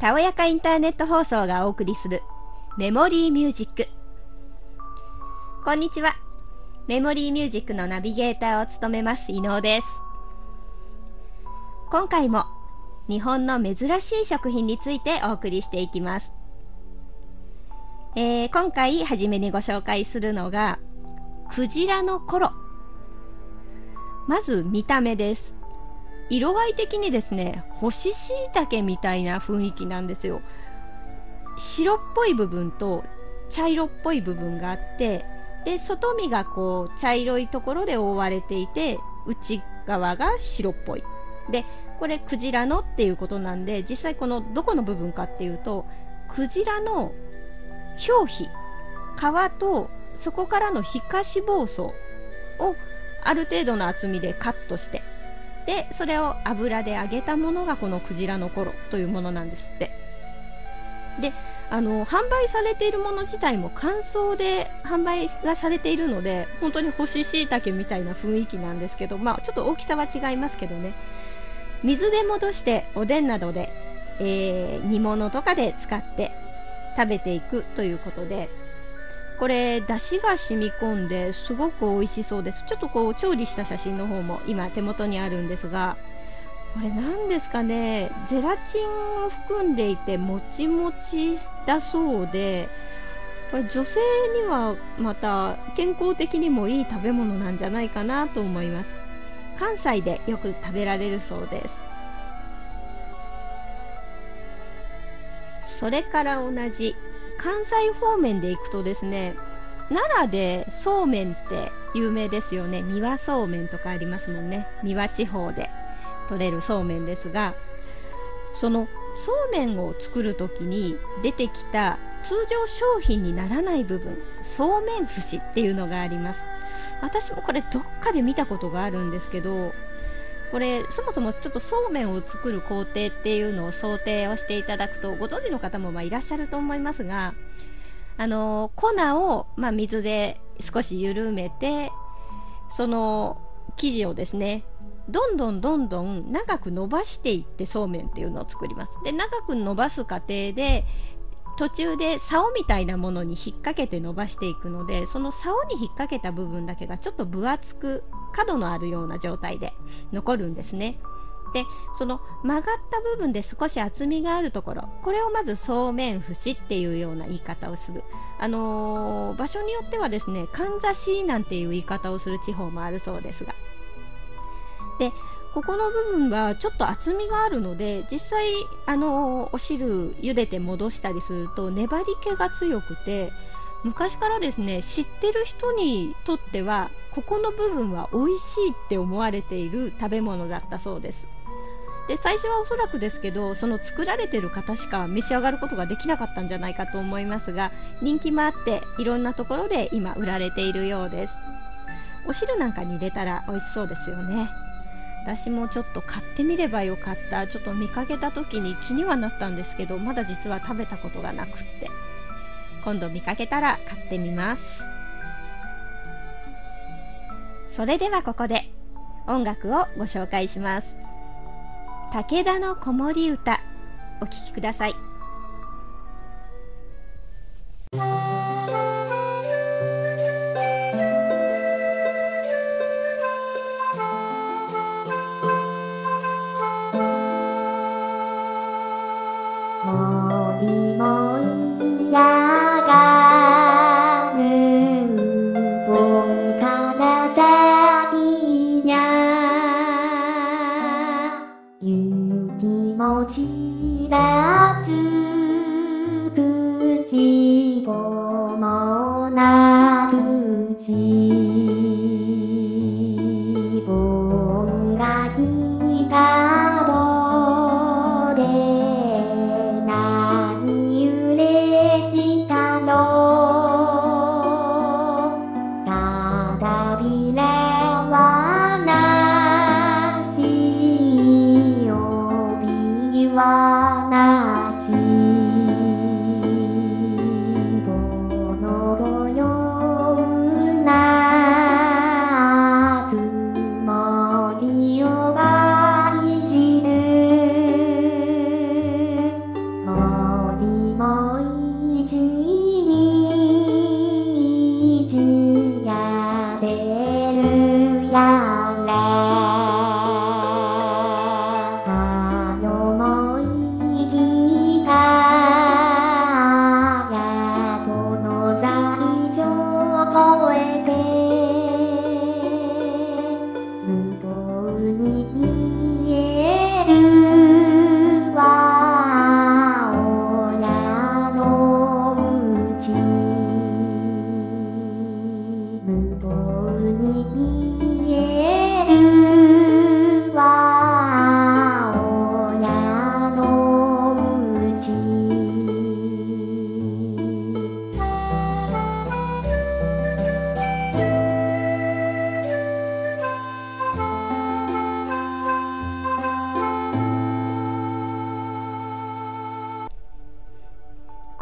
たおやかインターネット放送がお送りするメモリーミュージック。こんにちは。メモリーミュージックのナビゲーターを務めます伊能です。今回も日本の珍しい食品についてお送りしていきます。えー、今回初めにご紹介するのが、クジラのコロ。まず見た目です。色合い的にですね、干し椎茸みたいな雰囲気なんですよ。白っぽい部分と茶色っぽい部分があって、で、外身がこう茶色いところで覆われていて、内側が白っぽい。で、これクジラのっていうことなんで、実際このどこの部分かっていうと、クジラの表皮、皮とそこからの皮下脂肪層をある程度の厚みでカットして、で、それを油で揚げたものがこのクジラの頃というものなんですって。で、あの、販売されているもの自体も乾燥で販売がされているので、本当に干し椎茸みたいな雰囲気なんですけど、まあちょっと大きさは違いますけどね。水で戻しておでんなどで、えー、煮物とかで使って食べていくということで、これ、出汁が染み込んですごく美味しそうです。ちょっとこう、調理した写真の方も今手元にあるんですが、これ何ですかね、ゼラチンを含んでいてもちもちだそうで、これ女性にはまた健康的にもいい食べ物なんじゃないかなと思います。関西でよく食べられるそうです。それから同じ関西方面で行くとですね奈良でそうめんって有名ですよね。三輪そうめんとかありますもんね。三輪地方で取れるそうめんですがそのそうめんを作る時に出てきた通常商品にならない部分そうめん節っていうのがあります。私もこれどっかで見たことがあるんですけどこれそもそもちょっとそうめんを作る工程っていうのを想定をしていただくとご存知の方もまいらっしゃると思いますがあの粉を、ま、水で少し緩めてその生地をですねどんどんどんどん長く伸ばしていってそうめんっていうのを作ります。で長く伸ばす過程で途中で竿みたいなものに引っ掛けて伸ばしていくのでその竿に引っ掛けた部分だけがちょっと分厚く角のあるような状態で残るんですね。でその曲がった部分で少し厚みがあるところこれをまずそうめん節っていうような言い方をする、あのー、場所によってはですねかんざしなんていう言い方をする地方もあるそうですが。でここの部分がちょっと厚みがあるので実際あのお汁茹でて戻したりすると粘り気が強くて昔からですね知ってる人にとってはここの部分は美味しいって思われている食べ物だったそうです。で最初はおそらくですけどその作られてる方しか召し上がることができなかったんじゃないかと思いますが人気もあっていろんなところで今売られているようです。お汁なんかに入れたら美味しそうですよね。私もちょっと買ってみればよかった。ちょっと見かけた時に気にはなったんですけどまだ実は食べたことがなくって。今度見かけたら買ってみます。それではここで音楽をご紹介します。武田の子守歌お聴きください。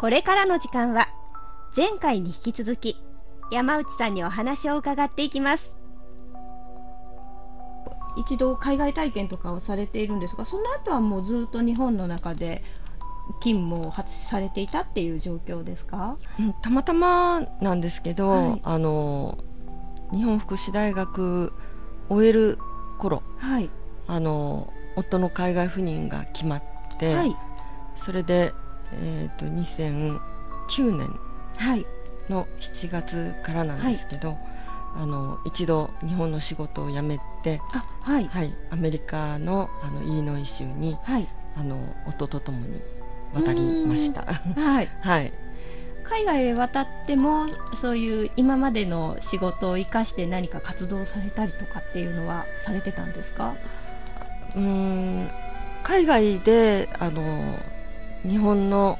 これからの時間は前回に引き続き山内さんにお話を伺っていきます。一度海外体験とかをされているんですがその後はもうずっと日本の中で勤務を発されていたっていう状況ですか、うん、たまたまなんですけど、はい、あの日本福祉大学終える頃、はい、あの夫の海外赴任が決まって、はい、それで、えーと、2009年の7月からなんですけど、はい、あの一度日本の仕事を辞めて、はい。はい、アメリカのあのイリノイ州に、はい、あの夫と共に渡りました。はい、はい。海外へ渡ってもそういう今までの仕事を生かして何か活動されたりとかっていうのはされてたんですか？うん。海外であの日本の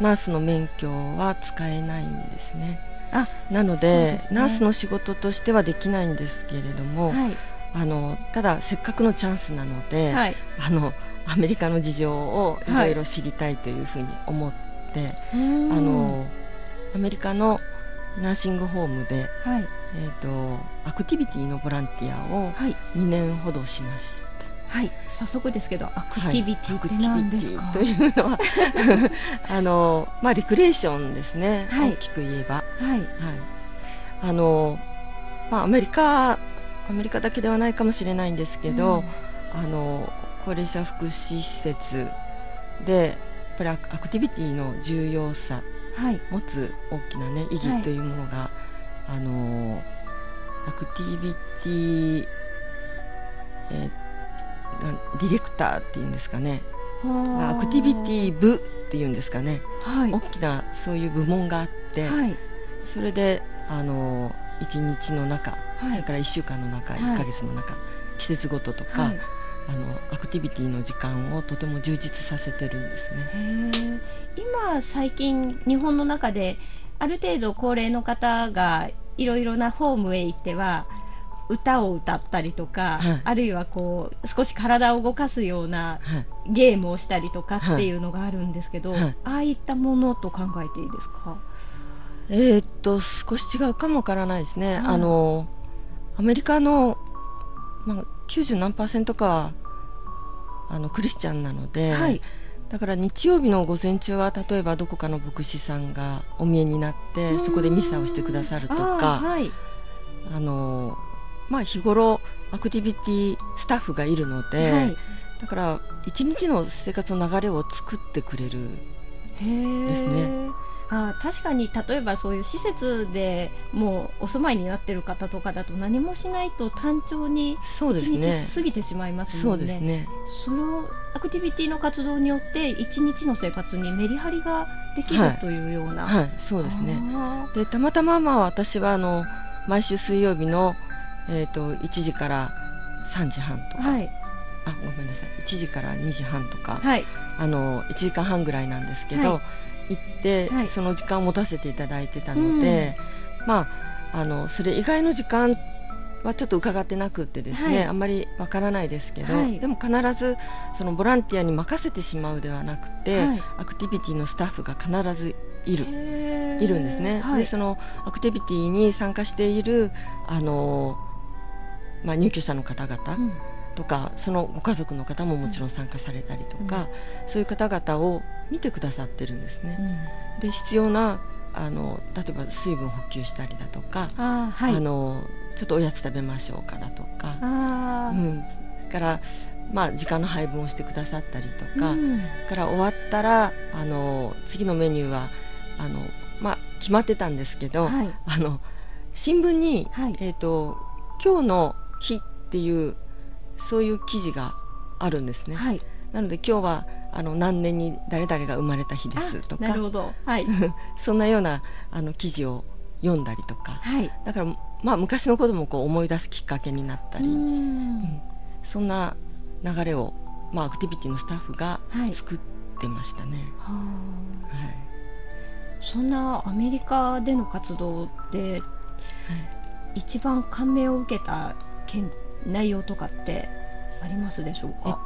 ナースの免許は使えないんですね。あなので、ね、ナースの仕事としてはできないんですけれども、はい、あのただせっかくのチャンスなので、はい、あのアメリカの事情をい。ろいろ知りたいというふうに思って、はい、あのアメリカのナーシングホームで、はい、えーと、アクティビティのボランティアを2年ほどしました。はい、早速ですけどアクティビティって何ですか、というのは あのまあリクレーションですね、はい、大きく言えば、はい、はい、あのまあアメリカアメリカだけではないかもしれないんですけど、うん、あの高齢者福祉施設でやっぱりアクティビティの重要さ、はい、持つ大きな、ね、意義というものが、はい、あのアクティビティ、えー、ディレクターっていうんですかね。アクティビティ部っていうんですかね、はい、大きなそういう部門があって、はい、それであの1日の中、はい、それから1週間の中、1か月の中季節ごととか、あのアクティビティの時間をとても充実させてるんですね。今最近日本の中である程度高齢の方がいろいろなホームへ行っては歌を歌ったりとか、はい、あるいはこう少し体を動かすようなゲームをしたりとかっていうのがあるんですけど、はい。はい、ああいったものと考えていいですか？えー、っと少し違うかもわからないですね。あのアメリカの、まあ、90何パーセントかあのクリスチャンなので、はい、だから日曜日の午前中は例えばどこかの牧師さんがお見えになってそこでミサをしてくださるとかあのまあ、日頃アクティビティスタッフがいるので、はい、だから一日の生活の流れを作ってくれるですね。あ確かに例えばそういう施設でもうお住まいになってる方とかだと何もしないと単調に一日過ぎてしまいますもんね。そ、ね、のアクティビティの活動によって一日の生活にメリハリができるというような。はい、はい、そうですね。でたまたままあ私はあの毎週水曜日のえーと、1時から3時半とか、はい、あごめんなさい。1時から2時半とか、はい、あの1時間半ぐらいなんですけど、はい、行って、その時間を持たせていただいてたので、うん、まああのそれ以外の時間はちょっと伺ってなくてですね、あんまりわからないですけど、でも必ずそのボランティアに任せてしまうではなくて、アクティビティのスタッフが必ずいる。いるんですね。でそのアクティビティに参加しているあのまあ、入居者の方々とか、そのご家族の方ももちろん参加されたりとか、そういう方々を見てくださってるんですね。で必要なあの例えば水分補給したりだとかあ、はい、あのちょっとおやつ食べましょうかだとか、うん、からまあ、時間の配分をしてくださったりとか、うん、から終わったらあの次のメニューはあの、まあ、決まってたんですけど、はい、あの新聞に、はい、えーと今日の日っていうそういう記事があるんですね。はい、なので今日はあの何年に誰々が生まれた日ですとかなるほど、はい、そんなようなあの記事を読んだりとか、はい、だからまあ昔のこともこう思い出すきっかけになったり、うん、そんな流れを、まあ、アクティビティのスタッフが作ってましたね。はい、はい、そんなアメリカでの活動で、一番感銘を受けた件内容とかってありますでしょうか、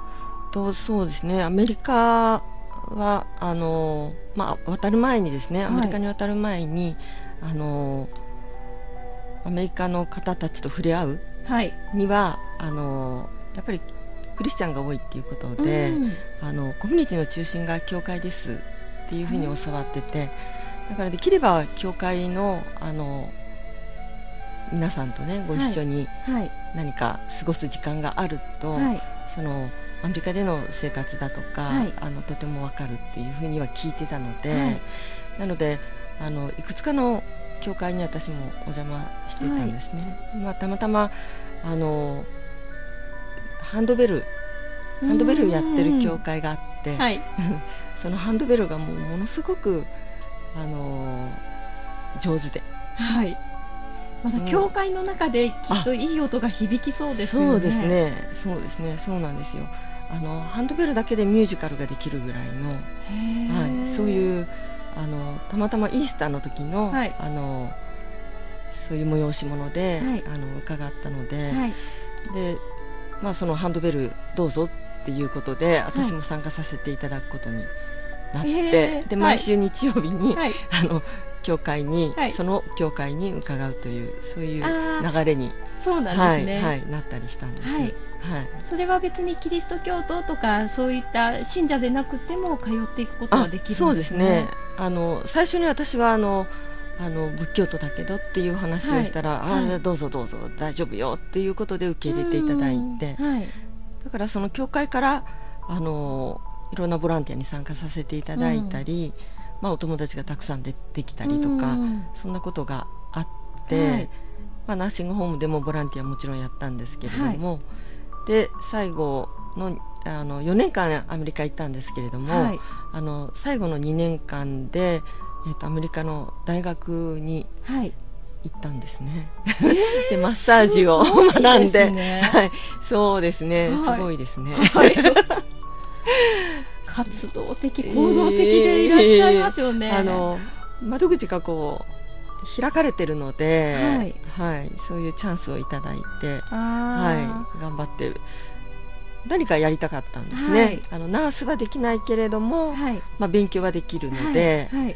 えっと、そうですね。アメリカはあの、まあ、渡る前にですね。アメリカに渡る前に、はい、あのアメリカの方たちと触れ合うには、はい、あのやっぱりクリスチャンが多いっていうことで、うん、あのコミュニティの中心が教会ですっていうふうに教わってて、だからできれば教会のあの皆さんとねご一緒に何か過ごす時間があると、はい、そのアメリカでの生活だとか、はい、あのとても分かるっていうふうには聞いてたので、はい、なのであのいくつかの教会に私もお邪魔していたんですね。まあ、たまたまあのハンドベルハンドベルやってる教会があって、そのハンドベルがもうものすごくあの上手で。はいまた教会の中できっといい音が響きそうですよね。そうですね。そうですね。そうなんですよ。あのハンドベルだけでミュージカルができるぐらいの、はい、そういうあのたまたまイースターの時の、はい、あのそういう催し物で、はい、あの伺ったので、でまあそのハンドベルどうぞっていうことで私も参加させていただくことになって、で毎週日曜日に、あの教会に、はい、その教会に伺うというそういう流れにそうなんですね、はい、はい、なったりしたんです。はい。はい、それは別にキリスト教徒とかそういった信者でなくても通っていくことができるんです、ね、そうですね。あの最初に私はあのあの仏教徒だけどっていう話をしたら、はい、ああどうぞどうぞ大丈夫よっていうことで受け入れていただいて、はい、だからその教会からあのいろんなボランティアに参加させていただいたり、うんまあ、お友達がたくさん出てきたりとか、そんなことがあって、はい、まあ、ナーシングホームでもボランティアもちろんやったんですけれども、はい、で最後のあの4年間アメリカ行ったんですけれども、はい、あの最後の2年間で、えーと、アメリカの大学に行ったんですね。えー、でマッサージを学んで、ね、はい、そうですね、すごいですね。活動的行動的でいらっしゃいますよね。えー、あの窓口がこう開かれてるので、はい、はい、そういうチャンスをいただいて、はい、頑張って何かやりたかったんですね。はい、あのナースはできないけれども、はい、まあ勉強はできるので、はい、はい、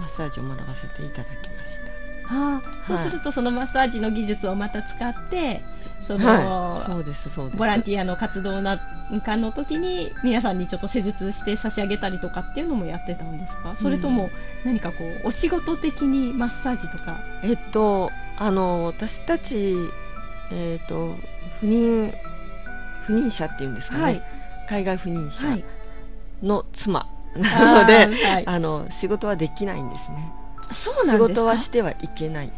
マッサージを学ばせていただきました。はあ、そうするとそのマッサージの技術をまた使ってその、はい、そうですそうです。ボランティアの活動なんかの時に皆さんにちょっと施術して差し上げたりとかっていうのもやってたんですか？それとも何かこうお仕事的にマッサージとか？えっとあの私たちえっと不妊不妊者っていうんですかね、はい、海外不妊者の妻なので、はい、あの仕事はできないんですね。そう仕事はしてはいけない。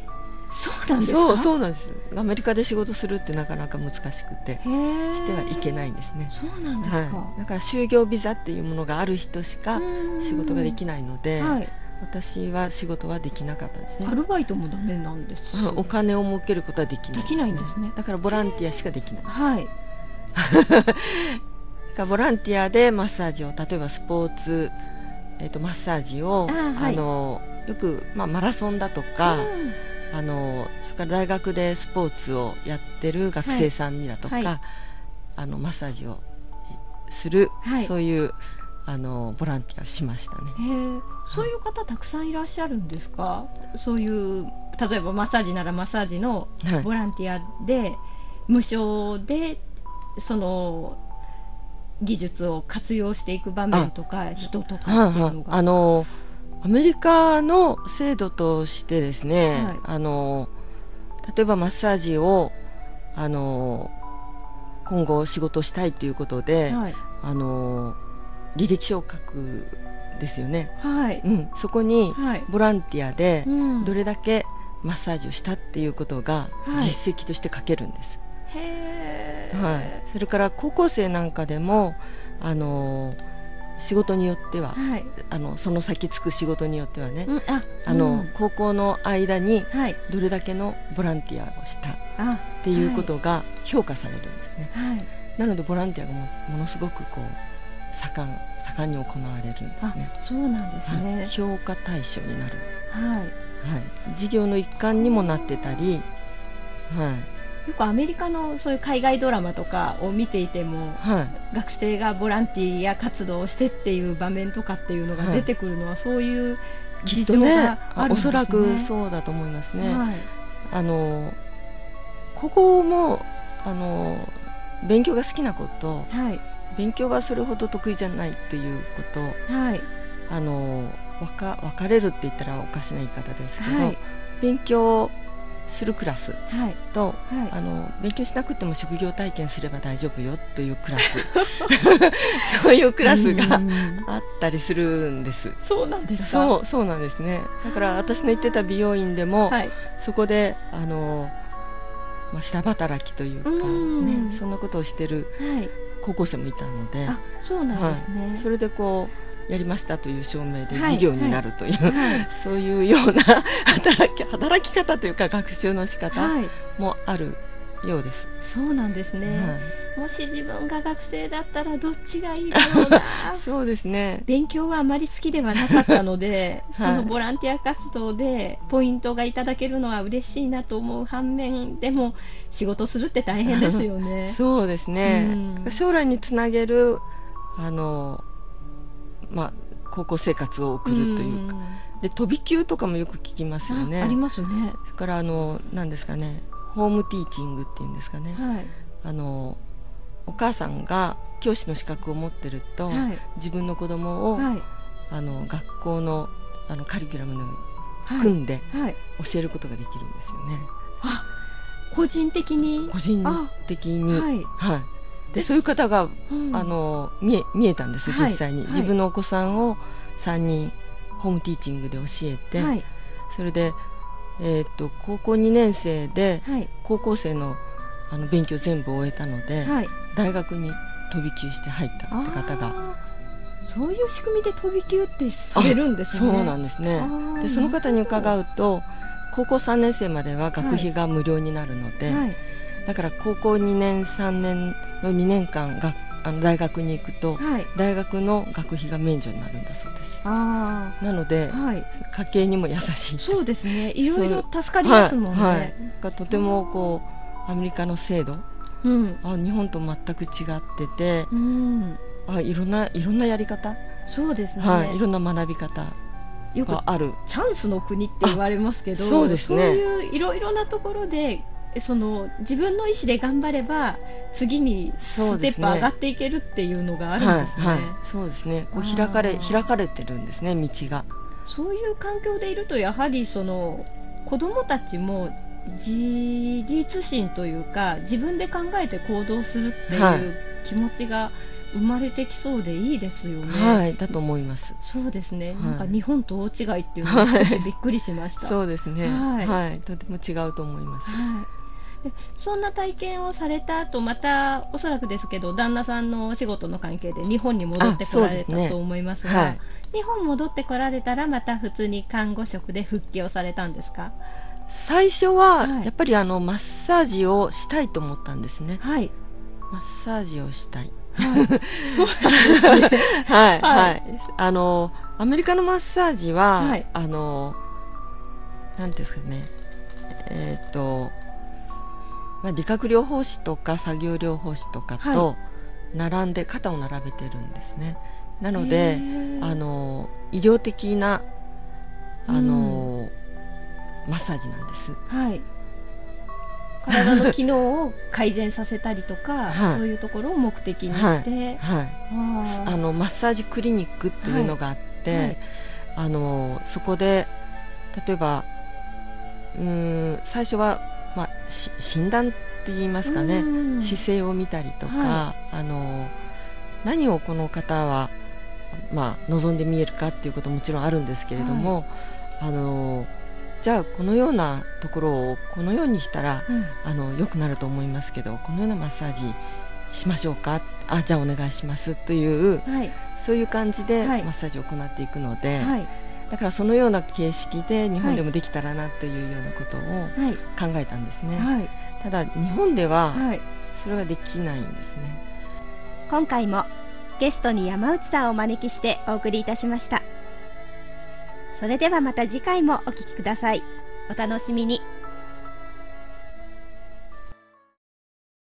そうなんですそうそうなんです。アメリカで仕事するってなかなか難しくてしてはいけないんですね。そうなんですか、はい、だから就業ビザっていうものがある人しか仕事ができないので、はい、私は仕事はできなかったですね。アルバイトもダメなんです。お金を儲けることはできない、ね、できないんですね。だからボランティアしかできないはい。ボランティアでマッサージを例えばスポーツ、えーと、マッサージをあ、はい、あのよく、まあ、マラソンだとか、あのそれから大学でスポーツをやってる学生さんにだとか、はい、あのマッサージをする、はい、そういうあのボランティアをしましたね。そういう方たくさんいらっしゃるんですか？そういう例えばマッサージならマッサージのボランティアで、はい、無償でその技術を活用していく場面とか人とかっていうのが。あのアメリカの制度としてですね、はい、あの例えばマッサージをあの今後仕事したいということで、はい、あの履歴書を書くですよね、はい。うん、そこにボランティアでどれだけマッサージをしたっていうことが実績として書けるんです。はい、それから高校生なんかでもあの仕事によっては、はい、あのその先つく仕事によってはね、うん、ああの、うん、高校の間にどれだけのボランティアをしたっていうことが評価されるんですね。はい、なのでボランティアがもものすごくこう盛ん盛んに行われるんですね。そうなんですね、はい、評価対象になるんです。はい、はい、事業の一環にもなってたり、はい、よくアメリカのそういう海外ドラマとかを見ていても、はい、学生がボランティア活動をしてっていう場面とかっていうのが出てくるのは、はい、そういう事情があるんですね、ね、おそらくそうだと思いますね。はい、あのここもあの勉強が好きな子と、はい、勉強はそれほど得意じゃないということ、はい、あの分か分かれるって言ったらおかしな言い方ですけど、はい、勉強するクラスと、はい。はい、あの勉強しなくても職業体験すれば大丈夫よというクラス。そういうクラスがあったりするんです。そうなんですそうそうなんですね。だから私の行ってた美容院でも、はい、そこであの、まあ、下働きというか、ね、そんなことをしてる高校生もいたので、そうなんですね、それでこうやりましたという証明で事業になるという、はいはい、そういうような 働き働き方というか学習の仕方もあるようです。そうなんですね、はい、もし自分が学生だったらどっちがいいだろうな。そうですね。勉強はあまり好きではなかったので、そのボランティア活動でポイントがいただけるのは嬉しいなと思う反面でも仕事するって大変ですよね。そうですね、うん、将来につなげるあのまあ、高校生活を送るというか、で飛び級とかもよく聞きますよね。ありますね。それからあの何ですかね、ホームティーチングっていうんですかね。はい、あのお母さんが教師の資格を持ってると、はい、自分の子供を、はい、あの学校のあのカリキュラムの組んで教えることができるんですよね。あ個人的に？個人的に。はい、はいでそういう方が、うん、あの見え見えたんです、実際に、はい、自分のお子さんを3人ホームティーチングで教えて、はい、それで、えーと、高校2年生で、高校生のあの勉強全部終えたので、大学に飛び級して入ったって方が。そういう仕組みで飛び級ってされるんですね。そうなんですね。でその方に伺うと高校3年生までは学費が無料になるので、はい、だから高校2年3年の2年間があの大学に行くと、はい、大学の学費が免除になるんだそうです。なので、はい、家計にも優しい。そうですね。いろいろ助かりますもんね、はい、がとてもこうアメリカの制度、うん、あ日本と全く違ってて、うん、あいろんないろんなやり方？そうですね、はい、いろんな学び方よくある。チャンスの国って言われますけどそうですね。そういういろいろなところでその自分の意思で頑張れば次にステップ上がっていけるっていうのがあるんですね。そうですね。こう開かれ開かれてるんですね道が。そういう環境でいるとやはりその子どもたちも自立心というか自分で考えて行動するっていう気持ちが生まれてきそうでいいですよね。はい、だと思います。そうですね。はい、なんか日本と大違いっていうのは少しびっくりしました。そうですね。はい、はい、とても違うと思います。はいそんな体験をされた後またおそらくですけど旦那さんのお仕事の関係で日本に戻ってこられたと思いますが、ねはい、日本戻ってこられたらまた普通に看護職で復帰をされたんですか？最初はやっぱりあのマッサージをしたいと思ったんですね、はい、マッサージをしたい。はい、そうですね。はい、はい、あのアメリカのマッサージは、はい、あのなんですかね、えっ、ー、とまあ、理学療法士とか作業療法士とかと並んで肩を並べてるんですね。なのであの医療的なあの、うん、マッサージなんです。はい。体の機能を改善させたりとか、はい、そういうところを目的にして、はい、はい、あ。のマッサージクリニックっていうのがあって、はい、あのそこで例えばうん最初はまあ、診断って言いますかね、姿勢を見たりとか、はい、あの何をこの方は、まあ、望んで見えるかっていうことももちろんあるんですけれども、はい、あのじゃあこのようなところをこのようにしたら、うん、あの良くなると思いますけどこのようなマッサージしましょうか？あじゃあお願いします。という、はい、そういう感じでマッサージを行っていくので。だからそのような形式で日本でもできたらなというようなことを考えたんですね、はい、ただ日本ではそれはできないんですね、今回もゲストに山内さんをお招きしてお送りいたしました。それではまた次回もお聴きください。お楽しみに